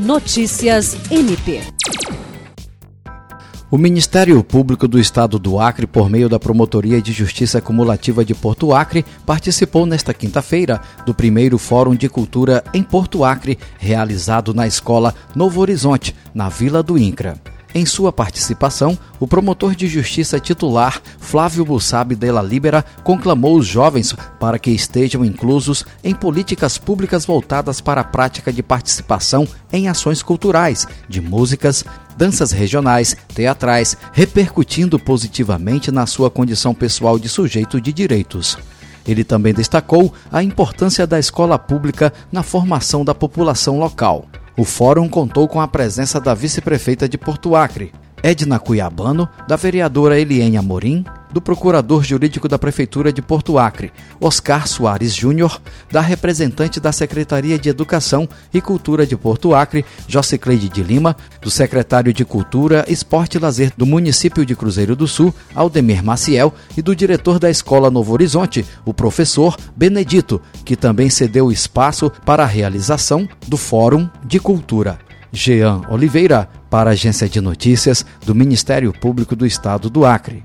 Notícias MP. O Ministério Público do Estado do Acre, por meio da Promotoria de Justiça Cumulativa de Porto Acre, participou nesta quinta-feira do primeiro Fórum de Cultura em Porto Acre, realizado na Escola Novo Horizonte, na Vila do Incra. Em sua participação, o promotor de justiça titular, Flávio Bussabi la Libera, conclamou os jovens para que estejam inclusos em políticas públicas voltadas para a prática de participação em ações culturais, de músicas, danças regionais, teatrais, repercutindo positivamente na sua condição pessoal de sujeito de direitos. Ele também destacou a importância da escola pública na formação da população local. O fórum contou com a presença da vice-prefeita de Porto Acre, Edna Cuiabano, da vereadora Eliane Amorim, do procurador jurídico da Prefeitura de Porto Acre, Oscar Soares Júnior, da representante da Secretaria de Educação e Cultura de Porto Acre, Jocicleide de Lima, do secretário de Cultura, Esporte e Lazer do município de Cruzeiro do Sul, Aldemir Maciel, e do diretor da Escola Novo Horizonte, o professor Benedito, que também cedeu espaço para a realização do Fórum de Cultura. Jean Oliveira, para a Agência de Notícias do Ministério Público do Estado do Acre.